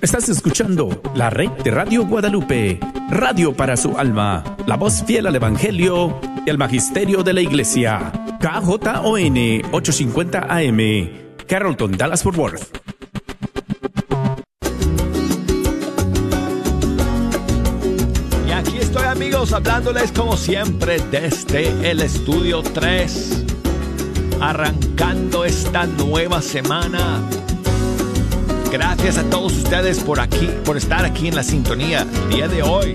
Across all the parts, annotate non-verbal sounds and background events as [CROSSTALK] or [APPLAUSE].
Estás escuchando la red de Radio Guadalupe, radio para su alma, la voz fiel al Evangelio y al Magisterio de la Iglesia. KJON 850 AM, Carrollton, Dallas Fort Worth. Y aquí estoy amigos hablándoles como siempre desde el estudio 3, arrancando esta nueva semana Gracias a todos ustedes por aquí, por estar aquí en la sintonía día de hoy.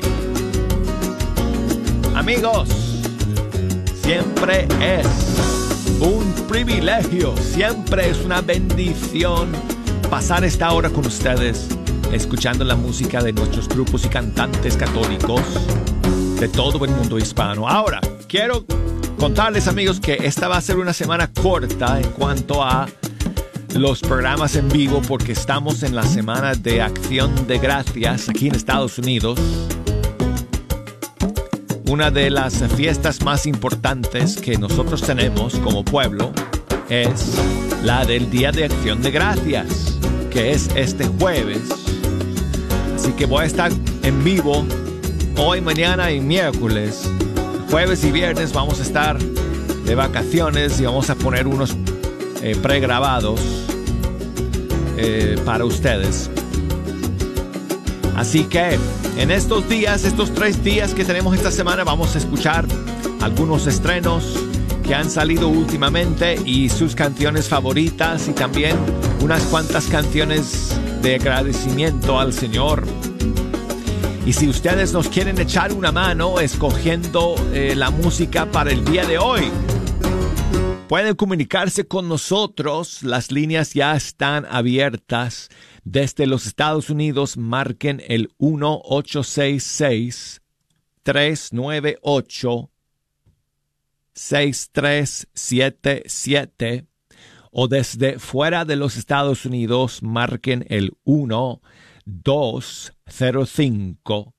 Amigos, siempre es un privilegio, siempre es una bendición pasar esta hora con ustedes, escuchando la música de nuestros grupos y cantantes católicos de todo el mundo hispano. Ahora, quiero contarles amigos que esta va a ser una semana corta en cuanto a los programas en vivo porque estamos en la semana de acción de gracias aquí en Estados Unidos. Una de las fiestas más importantes que nosotros tenemos como pueblo es la del Día de Acción de Gracias, que es este jueves. Así que voy a estar en vivo hoy, mañana y miércoles. Jueves y viernes vamos a estar de vacaciones y vamos a poner unos eh, pregrabados eh, para ustedes. Así que en estos días, estos tres días que tenemos esta semana, vamos a escuchar algunos estrenos que han salido últimamente y sus canciones favoritas y también unas cuantas canciones de agradecimiento al Señor. Y si ustedes nos quieren echar una mano escogiendo eh, la música para el día de hoy, Pueden comunicarse con nosotros, las líneas ya están abiertas. Desde los Estados Unidos marquen el 1866 398 6377 o desde fuera de los Estados Unidos marquen el 1 205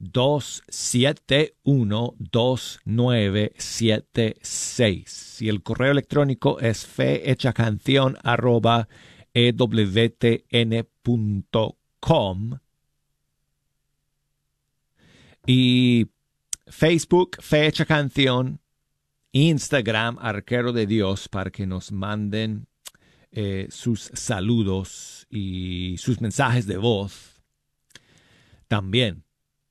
271-2976. Y el correo electrónico es fehechacanción arroba ewtn.com. Y Facebook, Fecha Canción, Instagram, Arquero de Dios, para que nos manden eh, sus saludos y sus mensajes de voz. También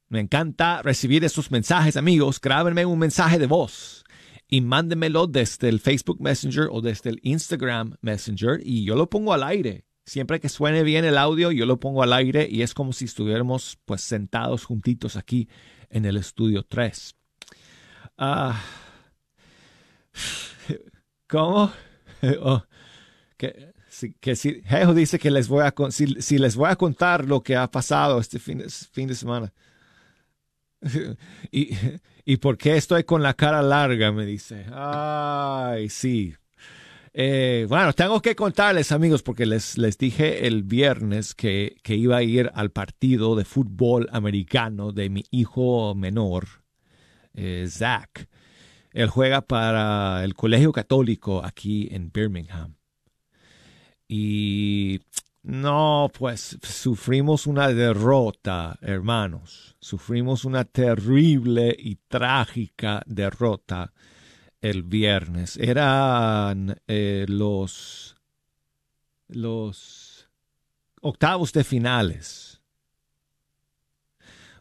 me encanta recibir esos mensajes, amigos. Grábenme un mensaje de voz y mándenmelo desde el Facebook Messenger o desde el Instagram Messenger y yo lo pongo al aire. Siempre que suene bien el audio, yo lo pongo al aire y es como si estuviéramos pues sentados juntitos aquí en el estudio 3. Ah, [SIGHS] ¿Cómo? [LAUGHS] Oh, que, que si Jejo dice que les voy a si, si, les voy a contar lo que ha pasado este fin fin de semana. [LAUGHS] ¿Y, ¿Y por qué estoy con la cara larga? Me dice. Ay, sí. Eh, bueno, tengo que contarles, amigos, porque les, les dije el viernes que, que, iba a ir al partido de fútbol americano de mi hijo menor, eh, Zach. Él juega para el Colegio Católico aquí en Birmingham. Y no, pues sufrimos una derrota, hermanos. Sufrimos una terrible y trágica derrota el viernes. Eran eh, los, los octavos de finales.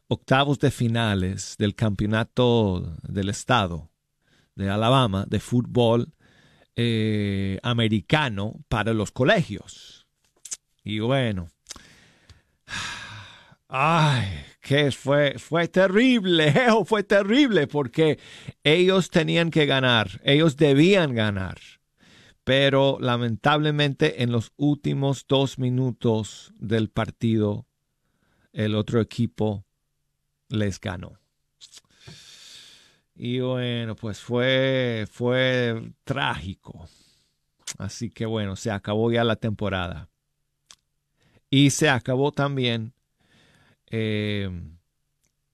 Octavos de finales del campeonato del estado de Alabama de fútbol eh, americano para los colegios y bueno, ay, que fue, fue terrible, [LAUGHS] fue terrible porque ellos tenían que ganar, ellos debían ganar. Pero lamentablemente en los últimos dos minutos del partido, el otro equipo les ganó. Y bueno, pues fue, fue trágico. Así que bueno, se acabó ya la temporada. Y se acabó también eh,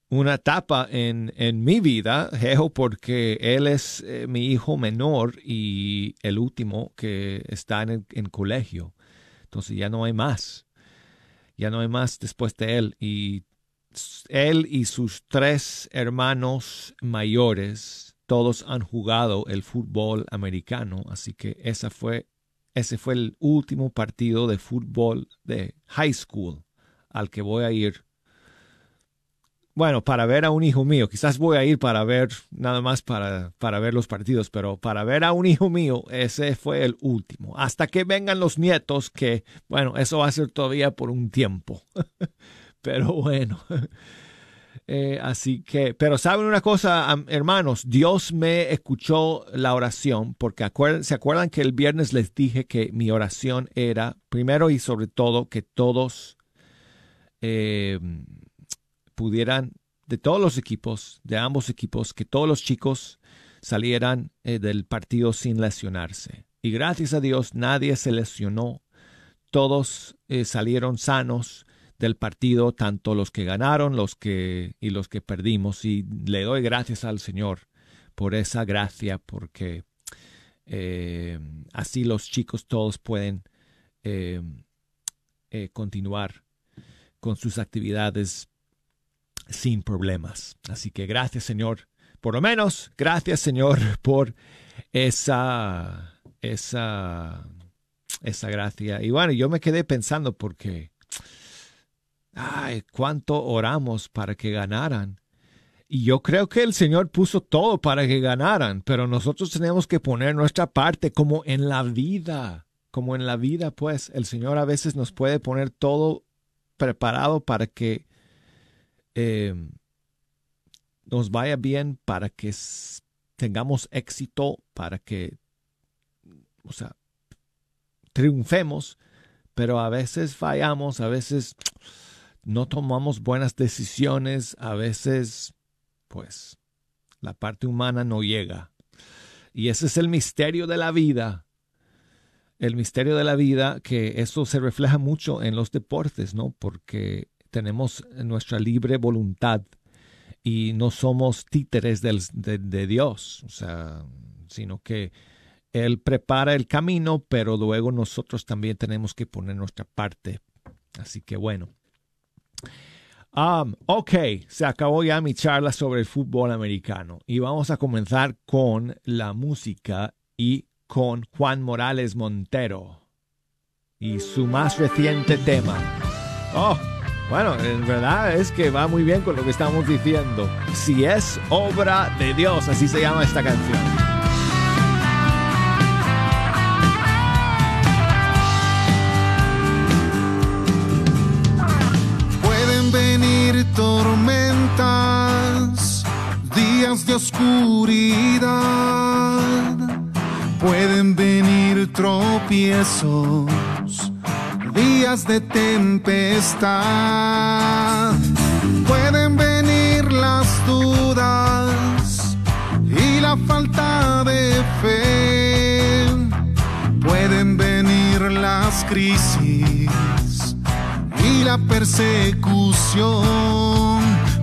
una etapa en, mi vida, porque él es eh, mi hijo menor y el último que está en, en colegio. Entonces ya no hay más. Ya no hay más después de él. Y él y sus tres hermanos mayores, todos han jugado el fútbol americano, así que esa fue, ese fue el último partido de fútbol de high school al que voy a ir. Bueno, para ver a un hijo mío, quizás voy a ir para ver, nada más para, para ver los partidos, pero para ver a un hijo mío, ese fue el último. Hasta que vengan los nietos, que, bueno, eso va a ser todavía por un tiempo. [LAUGHS] Pero bueno. Eh, así que, pero saben una cosa, hermanos, Dios me escuchó la oración, porque se acuerdan que el viernes les dije que mi oración era, primero y sobre todo, que todos eh, pudieran, de todos los equipos, de ambos equipos, que todos los chicos salieran eh, del partido sin lesionarse. Y gracias a Dios nadie se lesionó, todos salieron sanos del partido, tanto los que ganaron los que, y los que perdimos. Y le doy gracias al Señor por esa gracia, porque eh, así los chicos todos pueden eh, eh, continuar con sus actividades sin problemas. Así que gracias Señor, por lo menos gracias Señor [LAUGHS] por esa, esa, esa gracia. Y bueno, yo me quedé pensando porque ay, cuánto oramos para que ganaran. Y yo creo que el Señor puso todo para que ganaran, pero nosotros tenemos que poner nuestra parte como en la vida, como en la vida, pues el Señor a veces nos puede poner todo preparado para que em, nos vaya bien, para que tengamos éxito, para que, o sea, triunfemos, pero a veces fallamos, a veces no tomamos buenas decisiones, a veces, pues, la parte humana no llega. Y ese es el misterio de la vida. El misterio de la vida, que eso se refleja mucho en los deportes, ¿no? Porque tenemos nuestra libre voluntad y no somos títeres de, de Dios, o sea, sino que Él prepara el camino, pero luego nosotros también tenemos que poner nuestra parte. Así que bueno. Um, ok, se acabó ya mi charla sobre el fútbol americano y vamos a comenzar con la música y con Juan Morales Montero y su más reciente tema. Oh, bueno, en verdad es que va muy bien con lo que estamos diciendo. Si es obra de Dios, así se llama esta canción. Tormentas, días de oscuridad, pueden venir tropiezos, días de tempestad, pueden venir las dudas y la falta de fe, pueden venir las crisis la persecución.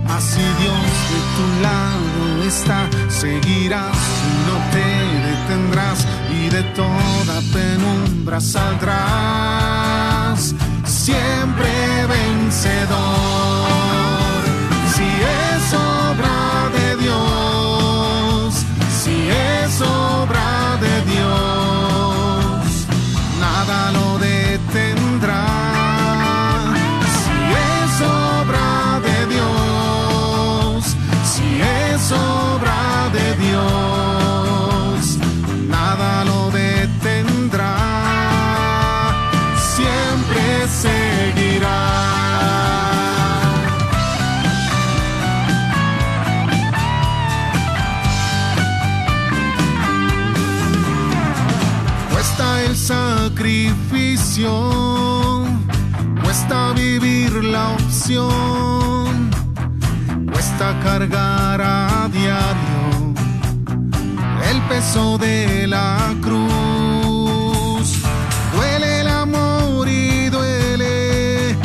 Mas si Dios de tu lado está, seguirás y no te detendrás y de toda penumbra saldrás, siempre vencedor. Cuesta vivir la opción, cuesta cargar a diario peso de la cruz. Duele el amor y duele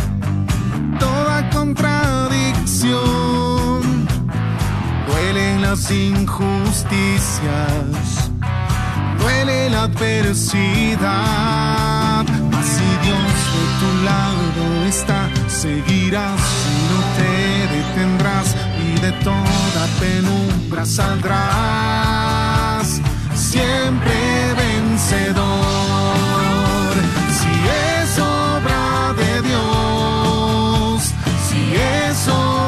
toda contradicción. Duelen las injusticias, duele la adversidad. Tu lado está, seguirás y no te detendrás y de toda penumbra saldrás. Siempre vencedor. Si es obra de Dios, si es obra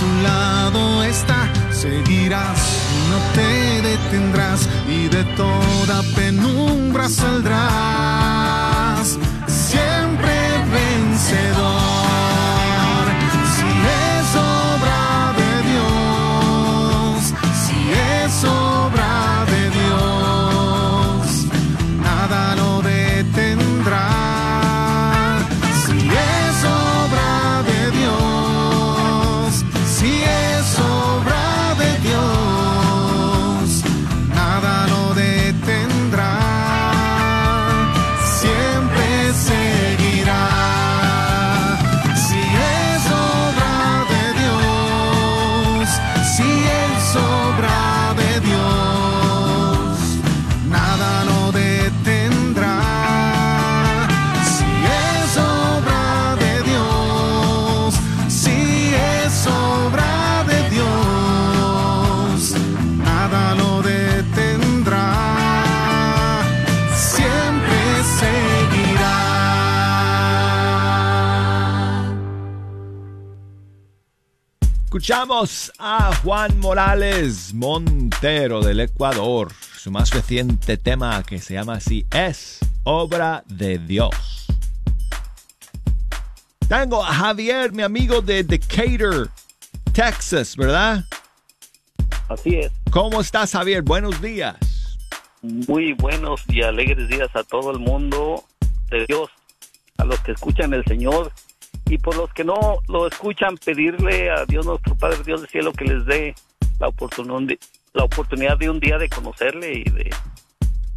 tu lado está, seguirás no te detendrás y de toda penumbra saldrás. Escuchamos a Juan Morales Montero del Ecuador. Su más reciente tema que se llama así es Obra de Dios. Tengo a Javier, mi amigo de Decatur, Texas, ¿verdad? Así es. ¿Cómo estás, Javier? Buenos días. Muy buenos y alegres días a todo el mundo de Dios, a los que escuchan el Señor y por los que no lo escuchan, pedirle a Dios nuestro Padre, Dios del cielo, que les dé la oportunidad de, la oportunidad de un día de conocerle y de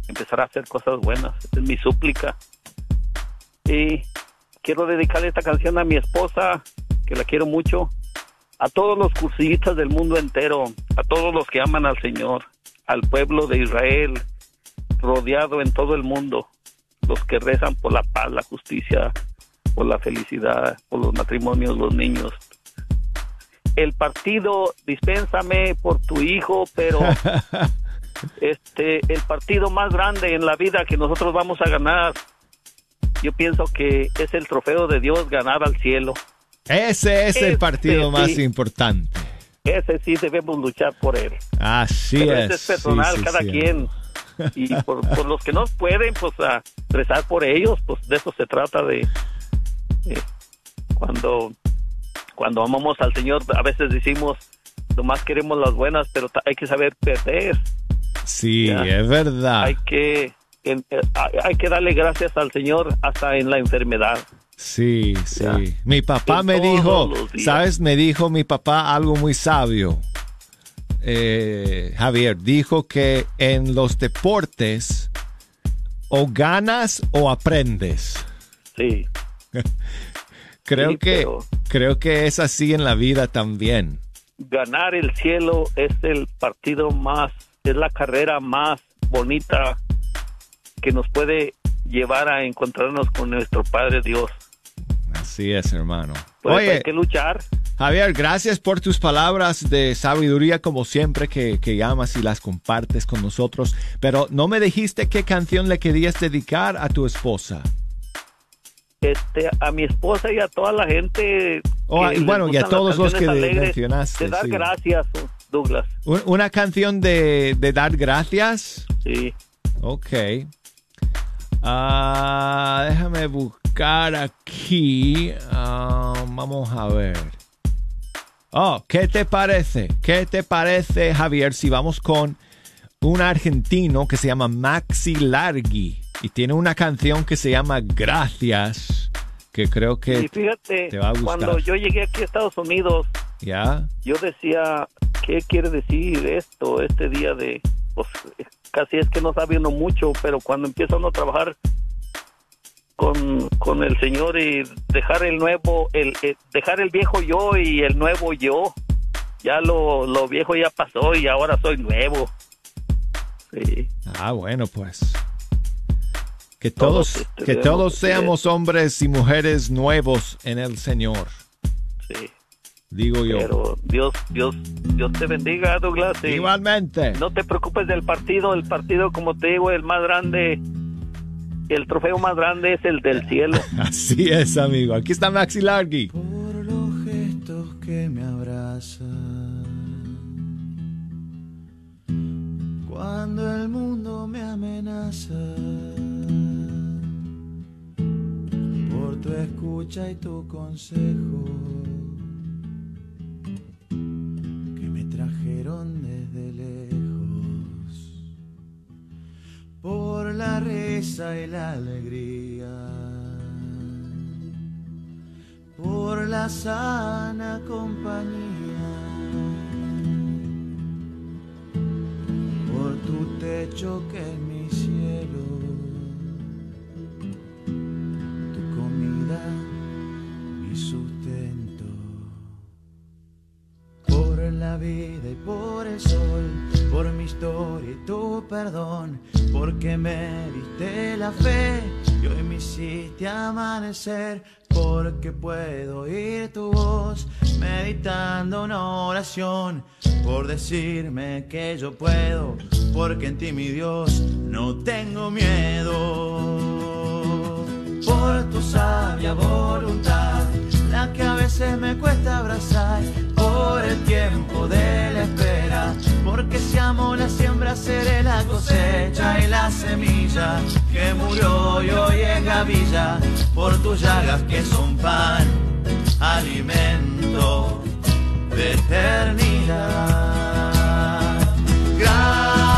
empezar a hacer cosas buenas. Es mi súplica. Y quiero dedicarle esta canción a mi esposa, que la quiero mucho, a todos los cursillistas del mundo entero, a todos los que aman al Señor, al pueblo de Israel, rodeado en todo el mundo, los que rezan por la paz, la justicia, por la felicidad, por los matrimonios, los niños. El partido, dispénsame por tu hijo, pero [LAUGHS] este el partido más grande en la vida que nosotros vamos a ganar, yo pienso que es el trofeo de Dios ganar al cielo. Ese es el Este partido más sí. importante. Ese sí debemos luchar por él. Así Pero es. ese es personal, Sí, sí, cada quien. Y por, por los que no pueden, pues a rezar por ellos, pues de eso se trata de, de cuando cuando amamos al Señor, a veces decimos, nomás queremos las buenas, pero hay que saber perder. Sí, Ya. es verdad. Hay que en- eh, hay que darle gracias al Señor hasta en la enfermedad. Sí, sí. Ya. Mi papá En me dijo. ¿sabes? Me dijo mi papá algo muy sabio. Eh, Javier dijo que en los deportes o ganas o aprendes. Sí, [LAUGHS] Creo Sí, que creo que es así en la vida también. ganar el cielo es el partido más, es la carrera más bonita que nos puede llevar a encontrarnos con nuestro Padre Dios. Así es, hermano. Oye, hay que luchar. Javier, gracias por tus palabras de sabiduría como siempre que, que llamas y las compartes con nosotros. Pero no me dijiste qué canción le querías dedicar a tu esposa. Este, a mi esposa y a toda la gente. Oh, y bueno, y a todos los que alegres, mencionaste, De dar sí. gracias, Douglas. Un- Una canción de, de dar gracias. Sí. Ok. Ah, déjame buscar aquí. Ah, vamos a ver. Oh, ¿qué te parece? ¿Qué te parece, Javier, si vamos con un argentino que se llama Maxi Largi y tiene una canción que se llama Gracias, que creo que Y fíjate, te va a gustar. cuando yo llegué aquí a Estados Unidos, ya. yo decía, ¿qué quiere decir esto, este día de, pues casi es que no sabe uno mucho, pero cuando empieza uno a trabajar con, con el Señor y dejar el nuevo, el, el- dejar el viejo yo y el nuevo yo, ya lo, lo viejo ya pasó y ahora soy nuevo. Sí, Ah, bueno, pues. Que todos, Todos, este, que todos seamos hombres y mujeres nuevos en el Señor, sí. digo yo. Pero Dios, Dios, Dios te bendiga, Douglas. y Igualmente. No te preocupes del partido, el partido, como te digo, el más grande, el trofeo más grande es el del cielo. [LAUGHS] Así es, amigo. Aquí está Maxi Largi. por los gestos que me abrazan. Cuando el mundo me amenaza, por tu escucha y tu consejo, que me trajeron desde lejos, por la risa y la alegría. Por la sana compañía, que es mi cielo, tu comida, mi sustento, por la vida y por el sol, por mi historia y tu perdón, porque me diste la fe y hoy me hiciste amanecer, porque puedo oír tu voz meditando una oración, por decirme que yo puedo, porque en ti mi Dios no tengo miedo, por tu sabia voluntad, la que a veces me cuesta abrazar, por el tiempo de la espera, porque si amo la siembra seré la cosecha y la semilla que murió y hoy es gavilla, por tus llagas que son pan, alimento de eternidad. Gracias.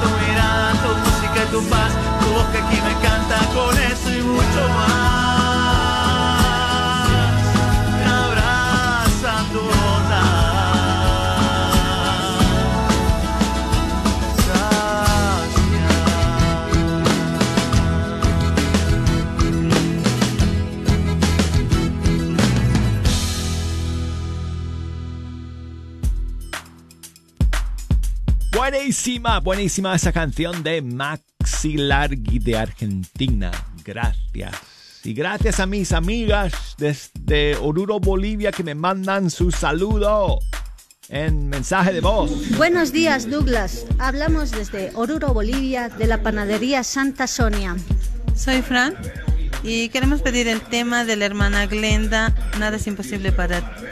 Tu mirada, tu música y tu paz, tu voz que aquí me canta Buenísima, buenísima esa canción de Maxi Largi de Argentina. Gracias. Y gracias a mis amigas desde Oruro, Bolivia, que me mandan su saludo en mensaje de voz. Buenos días, Douglas. Hablamos desde Oruro, Bolivia, de la panadería Santa Sonia. Soy Fran y queremos pedir el tema de la hermana Glenda, Nada es imposible para ti.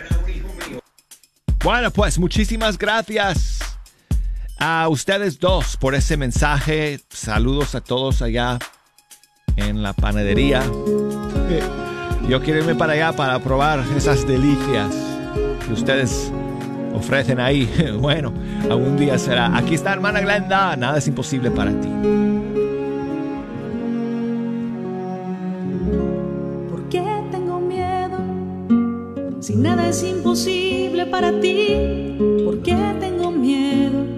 Bueno, pues muchísimas gracias a ustedes dos por ese mensaje. Saludos a todos allá en la panadería. Yo quiero irme para allá para probar esas delicias que ustedes ofrecen ahí. [LAUGHS] Bueno, algún día será. Aquí está hermana Glenda, nada es imposible para ti. ¿Por qué tengo miedo? Si nada es imposible para ti, ¿por qué tengo miedo?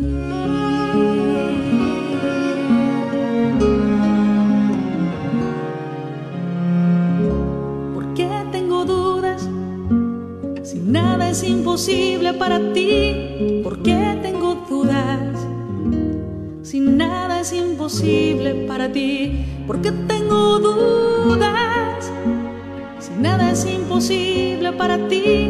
¿Por qué tengo dudas? Si nada es imposible para ti, ¿por qué tengo dudas? Si nada es imposible para ti, ¿por qué tengo dudas? Si nada es imposible para ti,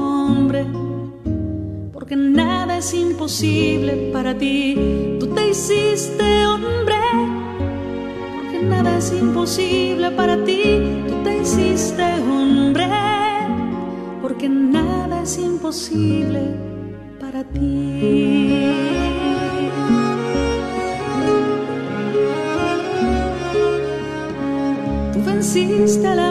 es imposible para ti. Tú te hiciste hombre, porque nada es imposible para ti. Tú te hiciste hombre, porque nada es imposible para ti. Tú venciste a la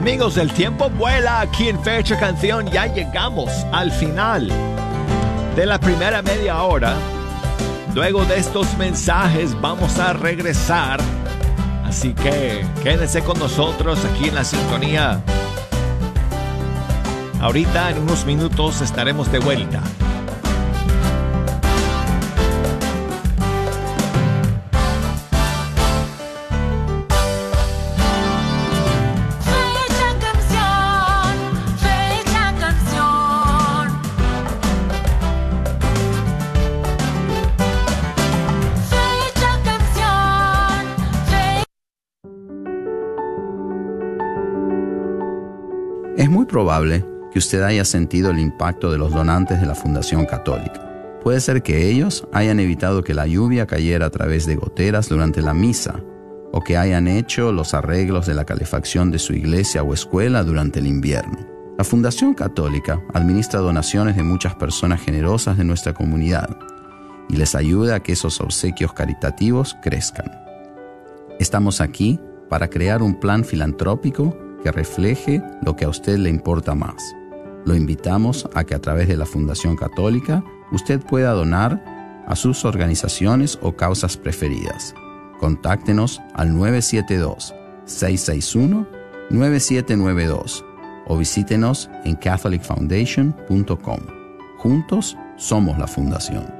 Amigos, el tiempo vuela aquí en Fecha Canción. Ya llegamos al final de la primera media hora. Luego de estos mensajes vamos a regresar. Así que quédense con nosotros aquí en la sintonía. Ahorita en unos minutos estaremos de vuelta. Probable que usted haya sentido el impacto de los donantes de la Fundación Católica. Puede ser que ellos hayan evitado que la lluvia cayera a través de goteras durante la misa, o que hayan hecho los arreglos de la calefacción de su iglesia o escuela durante el invierno. La Fundación Católica administra donaciones de muchas personas generosas de nuestra comunidad y les ayuda a que esos obsequios caritativos crezcan. Estamos aquí para crear un plan filantrópico que refleje lo que a usted le importa más. Lo invitamos a que a través de la Fundación Católica usted pueda donar a sus organizaciones o causas preferidas. Contáctenos al 972-661-9792 o visítenos en catholicfoundation.com. Juntos somos la Fundación.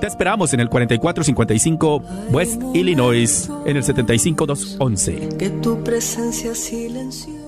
Te esperamos en el 4455 West Illinois, en el 75211. Que tu presencia silenciosa.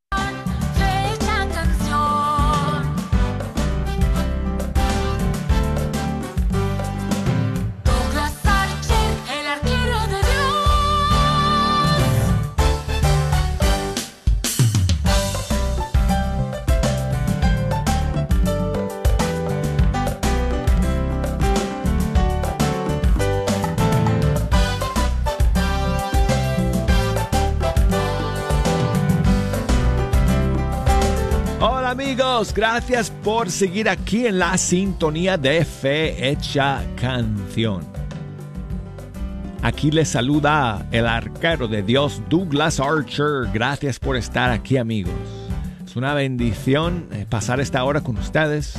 Gracias por seguir aquí en la sintonía de Fe Hecha Canción. Aquí les saluda el arquero de Dios Douglas Archer. Gracias por estar aquí amigos. Es una bendición eh, pasar esta hora con ustedes,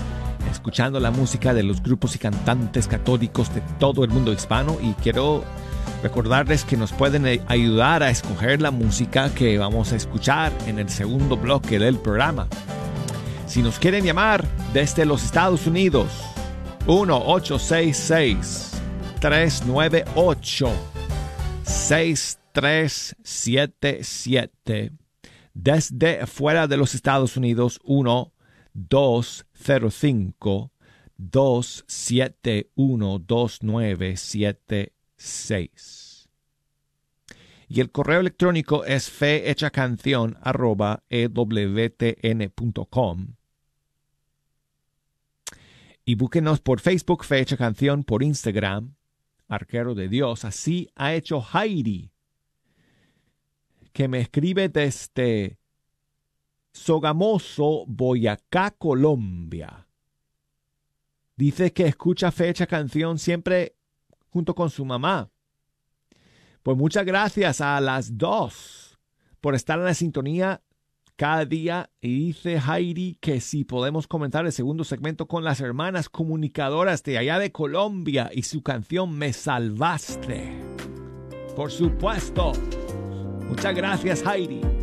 escuchando la música de los grupos y cantantes católicos de todo el mundo hispano y quiero recordarles que nos pueden eh, ayudar a escoger la música que vamos a escuchar en el segundo bloque del programa. Si nos quieren llamar desde los Estados Unidos, 1-866-398-6377. Desde fuera de los Estados Unidos, 1-205-271-2976. Y el correo electrónico es fehechacancion.ewtn.com y búsquenos por Facebook, Fecha Canción, por Instagram, Arquero de Dios. Así ha hecho Heidi, que me escribe desde Sogamoso, Boyacá, Colombia. Dice que escucha Fecha Canción siempre junto con su mamá. Pues muchas gracias a las dos por estar en la sintonía cada día y dice Heidi que si podemos comentar el segundo segmento con las hermanas comunicadoras de allá de Colombia y su canción Me Salvaste. Por supuesto. Muchas gracias Heidi.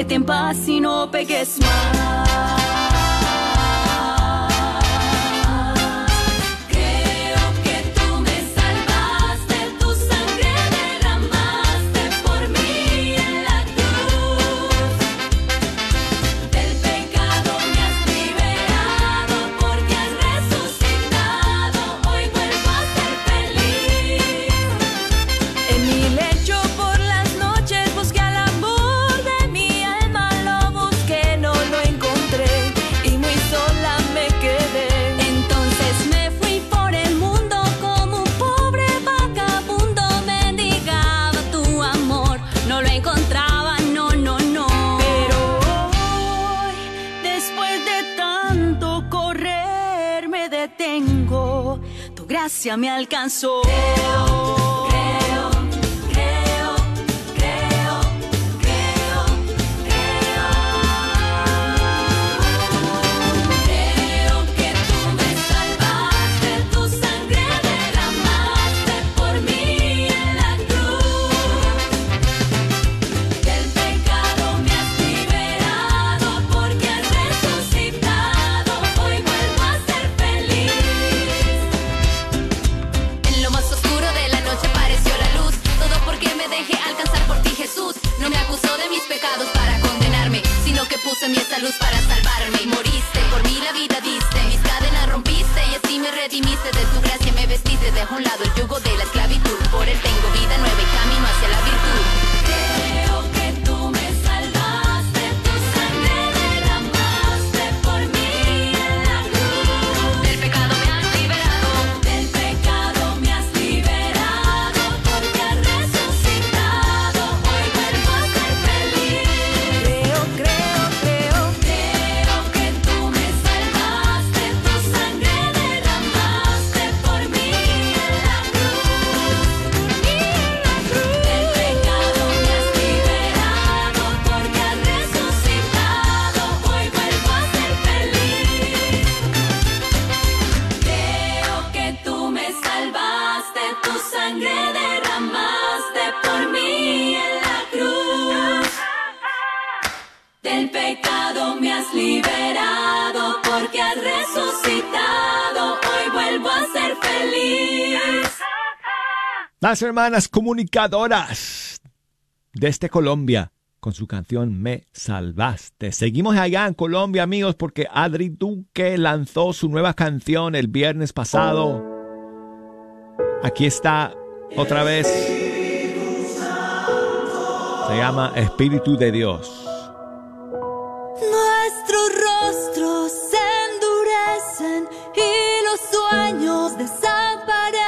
Vete en paz y no pegues más. Me alcanzó. Las hermanas comunicadoras desde este Colombia con su canción Me Salvaste. Seguimos allá en Colombia, amigos, porque Adri Duque lanzó su nueva canción el viernes pasado. Aquí está otra vez. Se llama Espíritu de Dios. Nuestros rostros se endurecen y los sueños desaparecen.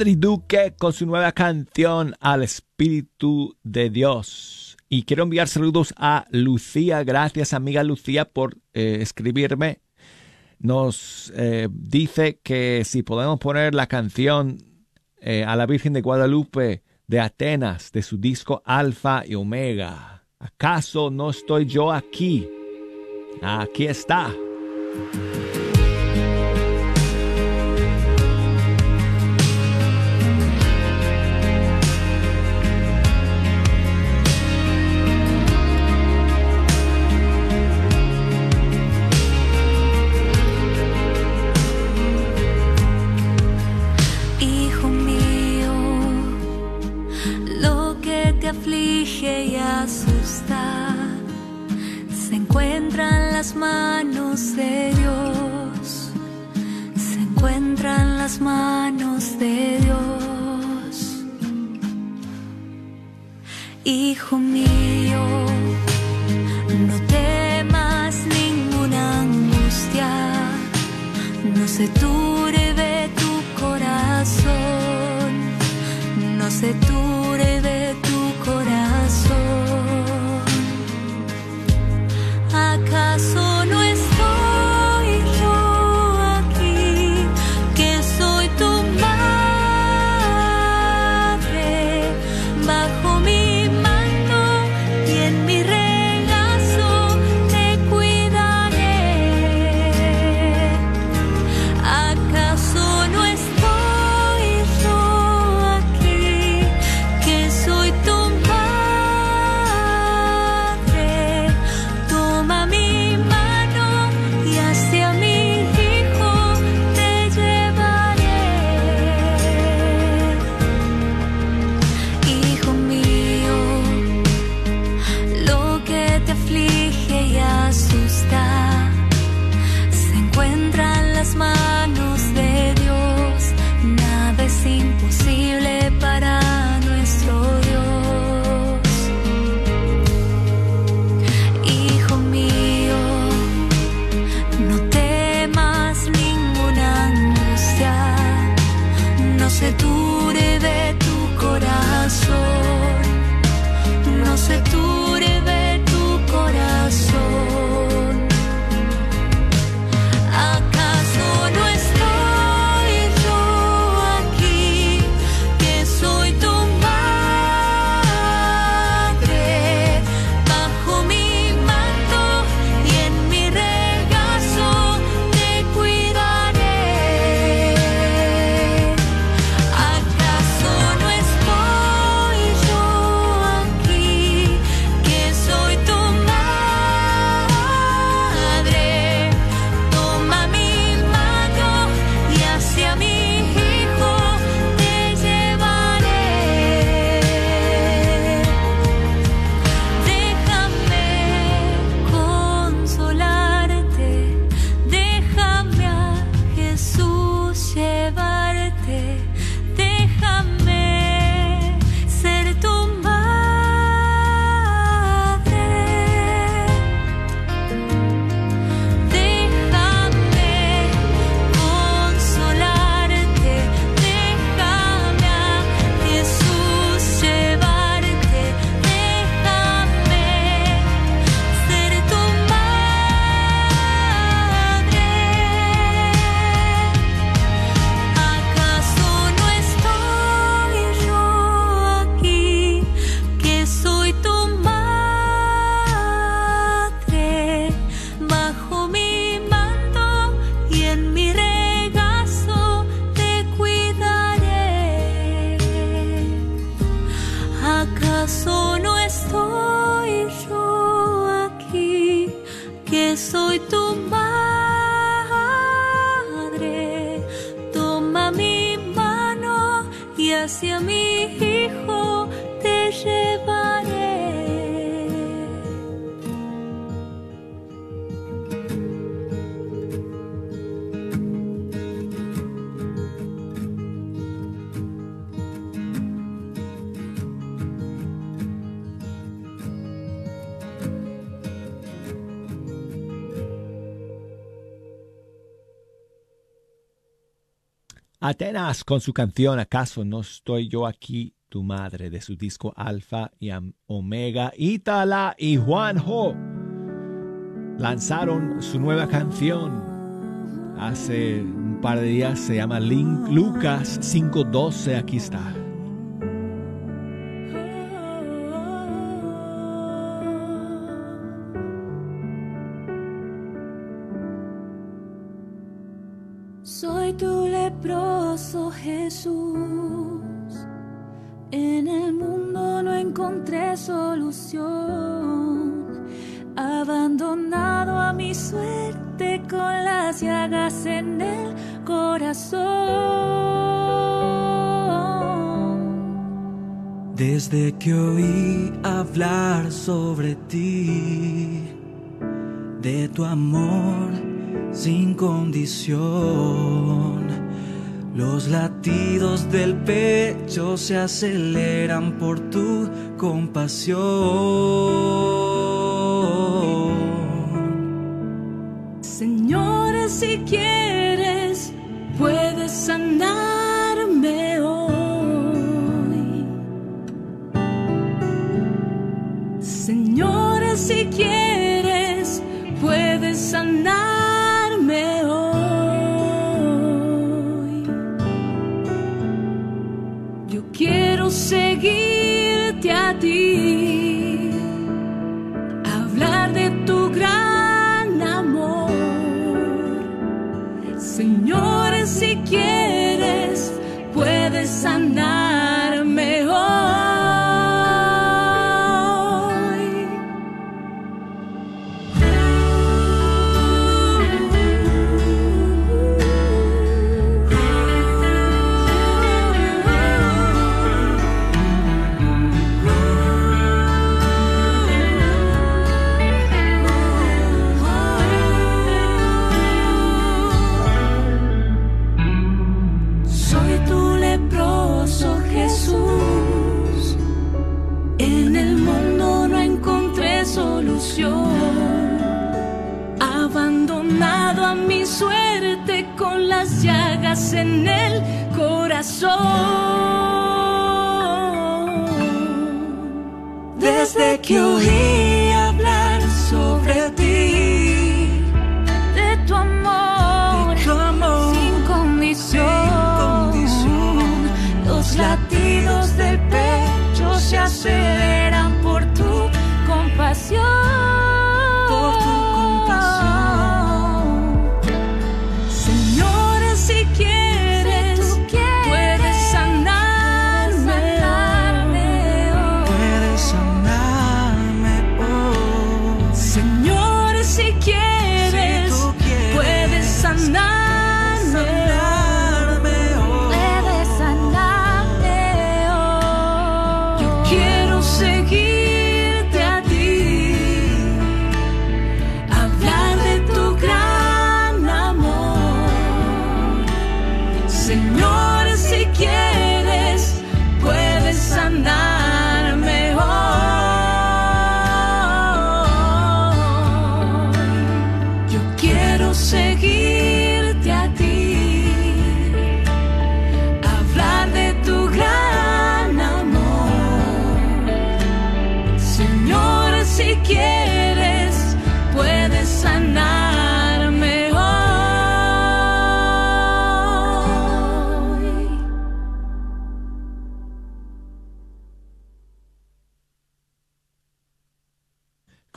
Adri Duque con su nueva canción Al Espíritu de Dios. Y quiero enviar saludos a Lucía. Gracias, amiga Lucía, por eh, escribirme. Nos eh, dice que si podemos poner la canción eh, a la Virgen de Guadalupe de Atenas, de su disco Alfa y Omega. ¿Acaso no estoy yo aquí? Aquí está. Atenas con su canción ¿Acaso no estoy yo aquí, tu madre? de su disco Alfa y Omega. Itala y Juanjo lanzaron su nueva canción hace un par de días. Se llama Link Lucas 512. Aquí está. Jesús. En el mundo no encontré solución. Abandonado a mi suerte con las llagas en el corazón. Desde que oí hablar sobre ti, de tu amor sin condición. Los latidos del pecho se aceleran por tu compasión. En el corazón. Desde que oí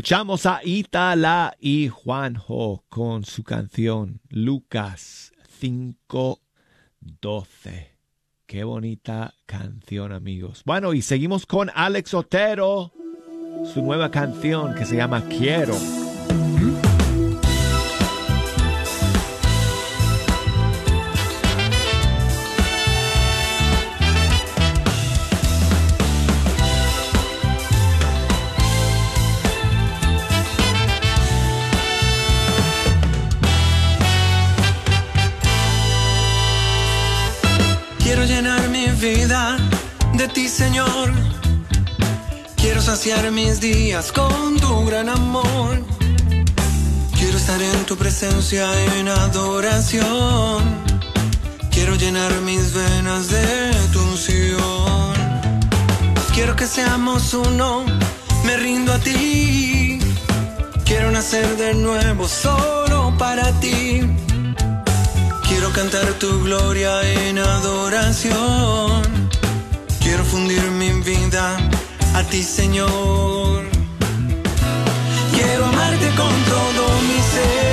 Escuchamos a Itala y Juanjo con su canción Lucas 512. Qué bonita canción, amigos. Bueno, y seguimos con Alex Otero, su nueva canción que se llama Quiero. De ti, Señor. Quiero saciar mis días con tu gran amor. Quiero estar en tu presencia en adoración. Quiero llenar mis venas de tu unción. Quiero que seamos uno, me rindo a ti. Quiero nacer de nuevo solo para ti. Quiero cantar tu gloria en adoración. Quiero fundir mi vida a ti, Señor. Quiero amarte con todo mi ser,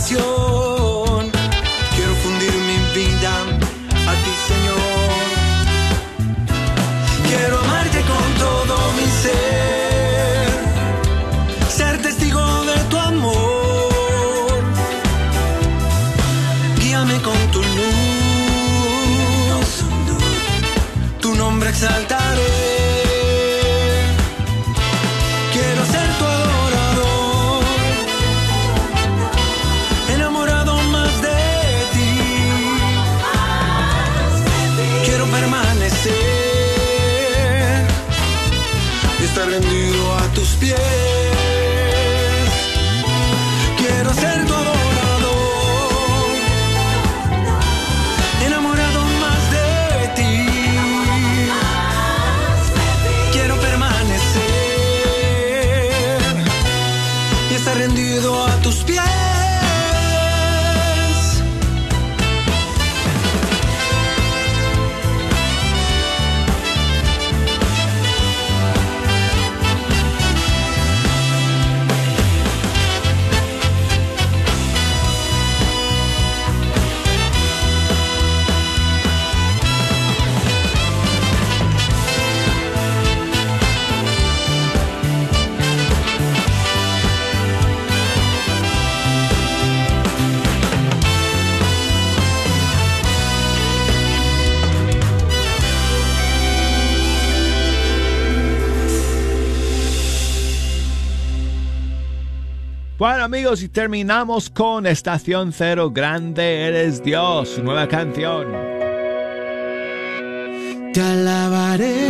adoración. Amigos, y terminamos con Estación Cero, Grande Eres Dios, nueva canción. Te alabaré,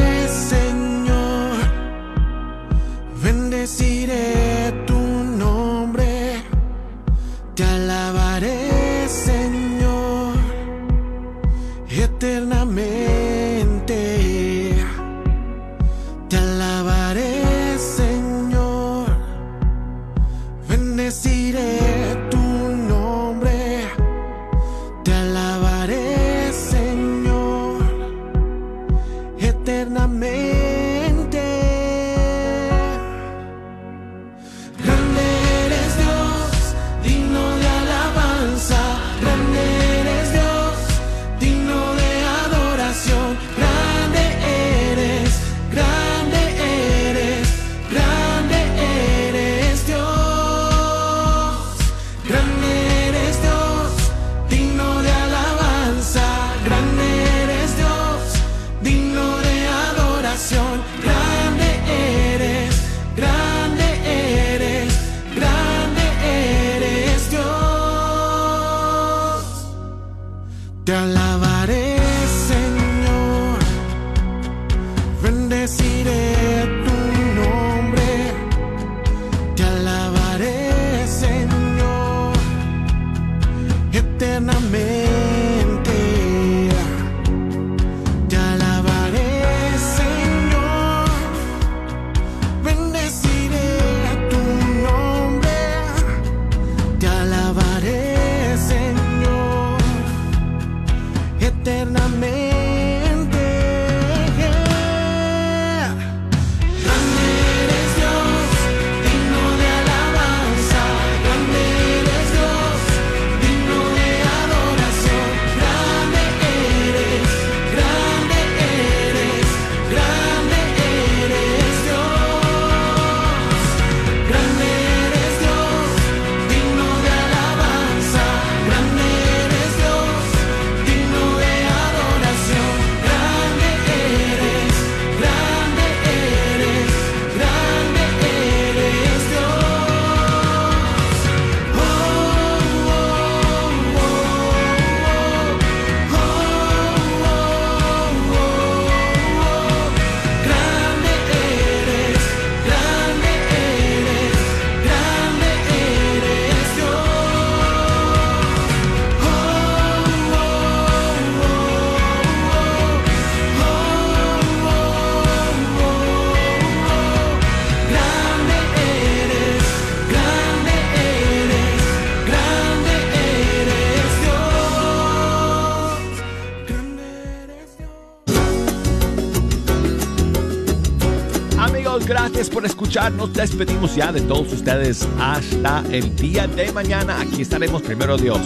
Nos despedimos ya de todos ustedes hasta el día de mañana. Aquí estaremos primero Dios.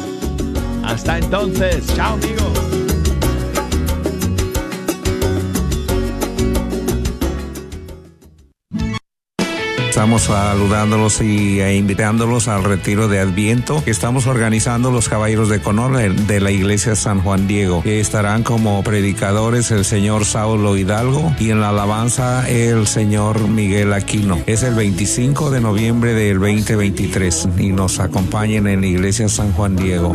Hasta entonces. Chao amigos. Estamos saludándolos y e invitándolos al retiro de Adviento que estamos organizando los Caballeros de Conor de la Iglesia San Juan Diego, estarán como predicadores el señor Saulo Hidalgo y en la alabanza el señor Miguel Aquino. Es el 25 de noviembre del 2023 y nos acompañen en la Iglesia San Juan Diego.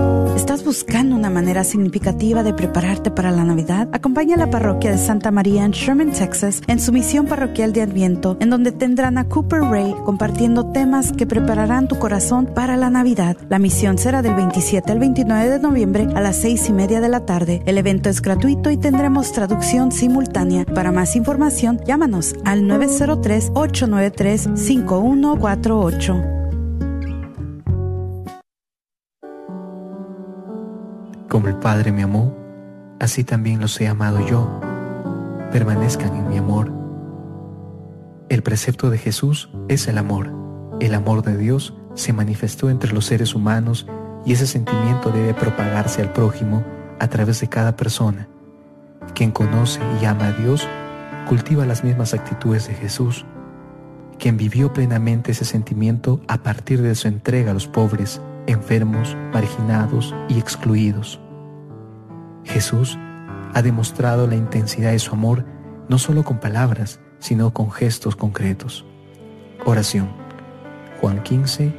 ¿Estás buscando una manera significativa de prepararte para la Navidad? Acompaña a la parroquia de Santa María en Sherman, Texas, en su misión parroquial de Adviento, en donde tendrán a Cooper Ray compartiendo temas que prepararán tu corazón para la Navidad. La misión será del 27 al 29 de noviembre a las 6 y media de la tarde. El evento es gratuito y tendremos traducción simultánea. Para más información, llámanos al 903-893-5148. Como el Padre me amó, así también los he amado yo. Permanezcan en mi amor. El precepto de Jesús es el amor. El amor de Dios se manifestó entre los seres humanos y ese sentimiento debe propagarse al prójimo a través de cada persona. Quien conoce y ama a Dios cultiva las mismas actitudes de Jesús. Quien vivió plenamente ese sentimiento a partir de su entrega a los pobres, enfermos, marginados y excluidos. Jesús ha demostrado la intensidad de su amor no solo con palabras, sino con gestos concretos. Oración. Juan 15,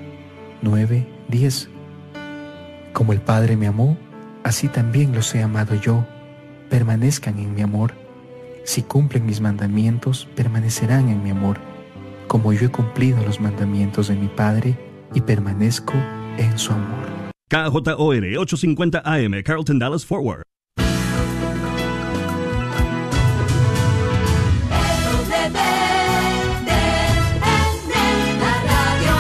9, 10. Como el Padre me amó, así también los he amado yo. Permanezcan en mi amor. Si cumplen mis mandamientos, permanecerán en mi amor, como yo he cumplido los mandamientos de mi Padre y permanezco en su amor. KJOR 850 AM, Carlton Dallas Forward.